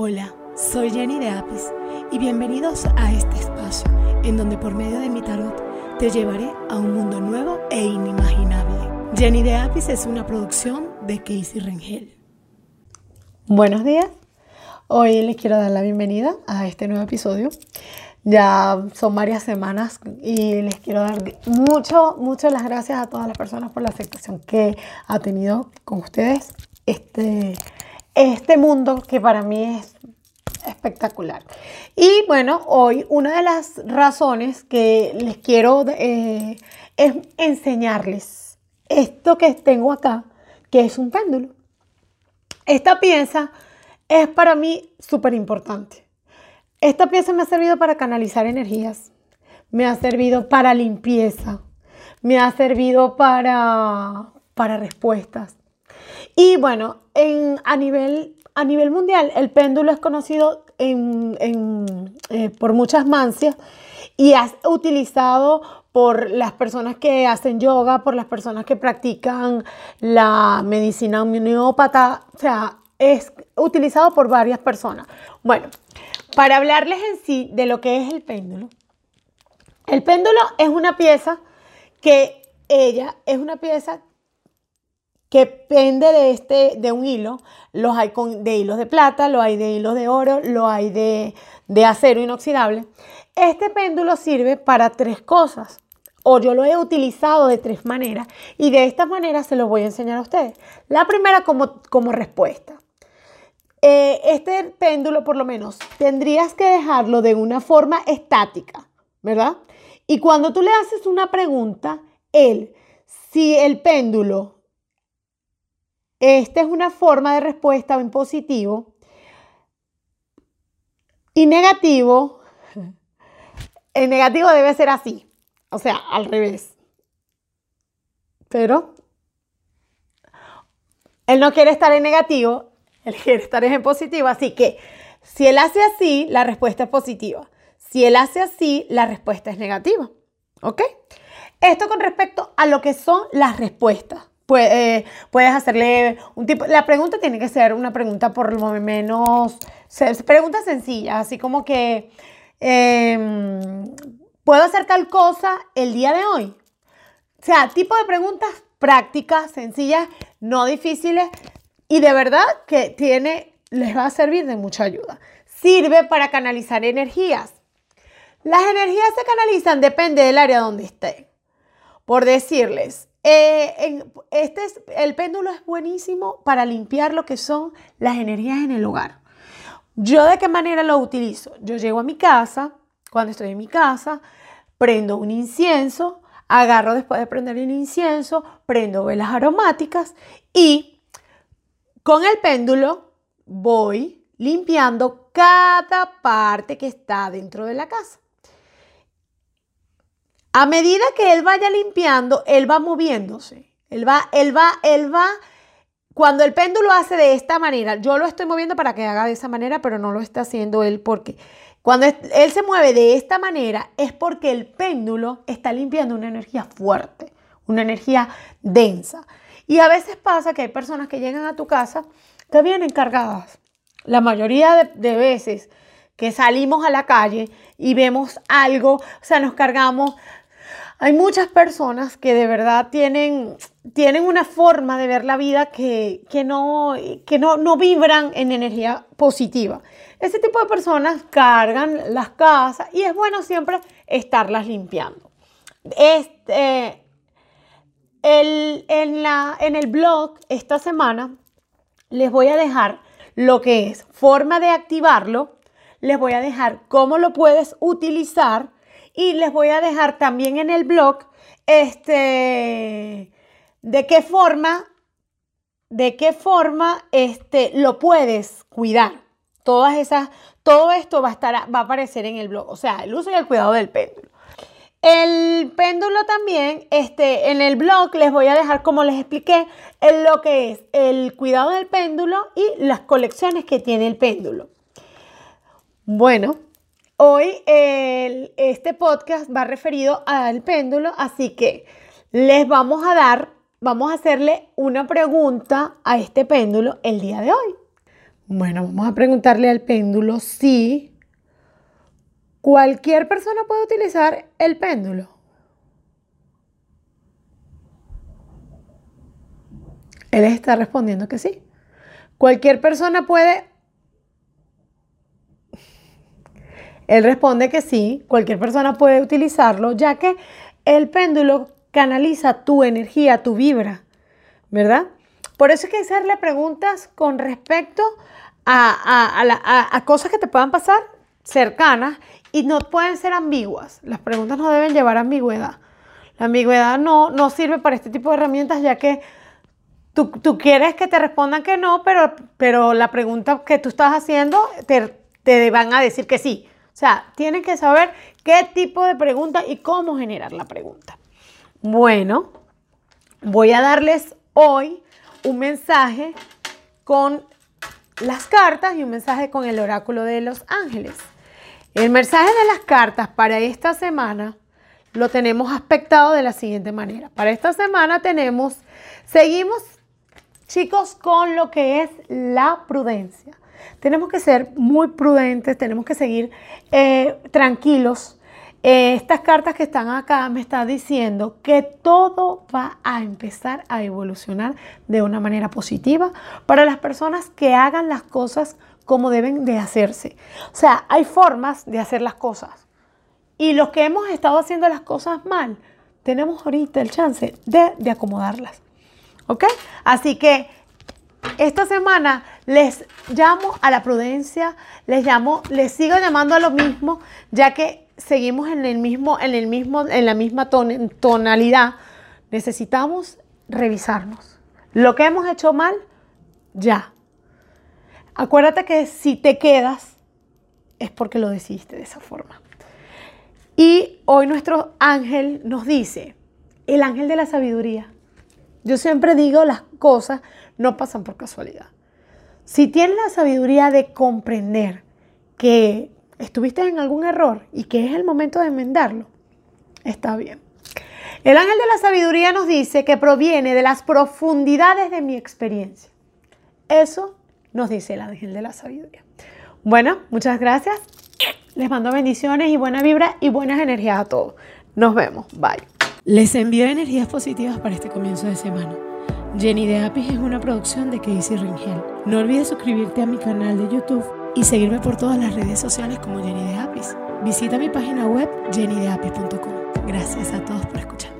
Hola, soy Jenny de Apis y bienvenidos a este espacio en donde por medio de mi tarot te llevaré a un mundo nuevo e inimaginable. Jenny de Apis es una producción de Casey Rengel. Buenos días, hoy les quiero dar la bienvenida a este nuevo episodio. Ya son varias semanas y les quiero dar mucho, muchas las gracias a todas las personas por la aceptación que ha tenido con ustedes este este mundo que para mí es espectacular. Y bueno, hoy una de las razones que les quiero eh, es enseñarles esto que tengo acá, que es un péndulo. Esta pieza es para mí súper importante. Esta pieza me ha servido para canalizar energías, me ha servido para limpieza, me ha servido para, para respuestas, y bueno, en, a, nivel, a nivel mundial, el péndulo es conocido eh, por muchas mancias y es utilizado por las personas que hacen yoga, por las personas que practican la medicina homeópata, o sea, es utilizado por varias personas. Bueno, para hablarles en sí de lo que es el péndulo, el péndulo es una pieza que ella es una pieza que pende de, este, de un hilo. Los hay con, de hilos de plata, lo hay de hilos de oro, lo hay de, de acero inoxidable. Este péndulo sirve para tres cosas. O yo lo he utilizado de tres maneras y de esta manera se lo voy a enseñar a ustedes. La primera como, como respuesta. Eh, este péndulo por lo menos tendrías que dejarlo de una forma estática, ¿verdad? Y cuando tú le haces una pregunta, él, si el péndulo esta es una forma de respuesta en positivo. Y negativo, el negativo debe ser así, o sea, al revés. Pero él no quiere estar en negativo, él quiere estar en positivo, así que si él hace así, la respuesta es positiva. Si él hace así, la respuesta es negativa. ¿Ok? Esto con respecto a lo que son las respuestas. Eh, puedes hacerle un tipo, la pregunta tiene que ser una pregunta por lo menos, preguntas sencillas, así como que, em, ¿puedo hacer tal cosa el día de hoy? O sea, tipo de preguntas prácticas, sencillas, no difíciles y de verdad que tiene, les va a servir de mucha ayuda. Sirve para canalizar energías. Las energías se canalizan, depende del área donde estén. Por decirles, eh, este es, el péndulo es buenísimo para limpiar lo que son las energías en el hogar. ¿Yo de qué manera lo utilizo? Yo llego a mi casa, cuando estoy en mi casa, prendo un incienso, agarro después de prender el incienso, prendo velas aromáticas y con el péndulo voy limpiando cada parte que está dentro de la casa. A medida que él vaya limpiando, él va moviéndose. Él va, él va, él va. Cuando el péndulo hace de esta manera, yo lo estoy moviendo para que haga de esa manera, pero no lo está haciendo él porque cuando él se mueve de esta manera es porque el péndulo está limpiando una energía fuerte, una energía densa. Y a veces pasa que hay personas que llegan a tu casa que vienen cargadas. La mayoría de, de veces que salimos a la calle y vemos algo, o sea, nos cargamos hay muchas personas que de verdad tienen, tienen una forma de ver la vida que, no, que no, no vibran en energía positiva. Ese tipo de personas cargan las casas y es bueno siempre estarlas limpiando. Este, el, en, la, en el blog esta semana les voy a dejar lo que es forma de activarlo, les voy a dejar cómo lo puedes utilizar y les voy a dejar también en el blog este, de qué forma, de qué forma este, lo puedes cuidar. Todas esas, todo esto va a, estar, va a aparecer en el blog, o sea, el uso y el cuidado del péndulo. El péndulo también, este, en el blog les voy a dejar, como les expliqué, lo que es el cuidado del péndulo y las colecciones que tiene el péndulo. Bueno, Hoy este podcast va referido al péndulo, así que les vamos a dar, vamos a hacerle una pregunta a este péndulo el día de hoy. Bueno, vamos a preguntarle al péndulo si cualquier persona puede utilizar el péndulo. Él está respondiendo que sí. Cualquier persona puede... Él responde que sí, cualquier persona puede utilizarlo, ya que el péndulo canaliza tu energía, tu vibra, ¿verdad? Por eso hay que hacerle preguntas con respecto a, a, cosas que te puedan pasar cercanas y no pueden ser ambiguas. Las preguntas no deben llevar ambigüedad. La ambigüedad no, no sirve para este tipo de herramientas ya que Tú, quieres que te respondan que no, pero, pero la pregunta que tú estás haciendo te, te van a decir que sí. Sea, tienes que saber qué tipo de pregunta y cómo generar la pregunta. Bueno, voy a darles hoy un mensaje con las cartas y un mensaje con el oráculo de los ángeles. El mensaje de las cartas para esta semana lo tenemos aspectado de la siguiente manera. Para esta semana tenemos, seguimos Chicos, con lo que es la prudencia. Tenemos que ser muy prudentes, tenemos que seguir eh, tranquilos. Eh, estas cartas que están acá me están diciendo que todo va a empezar a evolucionar de una manera positiva para las personas que hagan las cosas como deben de hacerse. O sea, hay formas de hacer las cosas. Y los que hemos estado haciendo las cosas mal, tenemos ahorita el chance de, de acomodarlas. ¿Ok? Así que esta semana les llamo a la prudencia, les llamo, les sigo llamando a lo mismo, ya que seguimos en el mismo, en el mismo, en la misma tonalidad. Necesitamos revisarnos. Lo que hemos hecho mal, ya. Acuérdate que si te quedas, es porque lo decidiste de esa forma. Y hoy nuestro ángel nos dice, el ángel de la sabiduría, yo siempre digo las cosas no pasan por casualidad. Si tienes la sabiduría de comprender que estuviste en algún error y que es el momento de enmendarlo, está bien. El ángel de la sabiduría nos dice que proviene de las profundidades de mi experiencia. Eso nos dice el ángel de la sabiduría. Bueno, muchas gracias. Les mando bendiciones y buena vibra y buenas energías a todos. Nos vemos. Bye. Les envío energías positivas para este comienzo de semana. Jenny de Apis es una producción de Casey Ringel. No olvides suscribirte a mi canal de YouTube y seguirme por todas las redes sociales como Jenny de Apis. Visita mi página web jennydeapis.com. Gracias a todos por escuchar.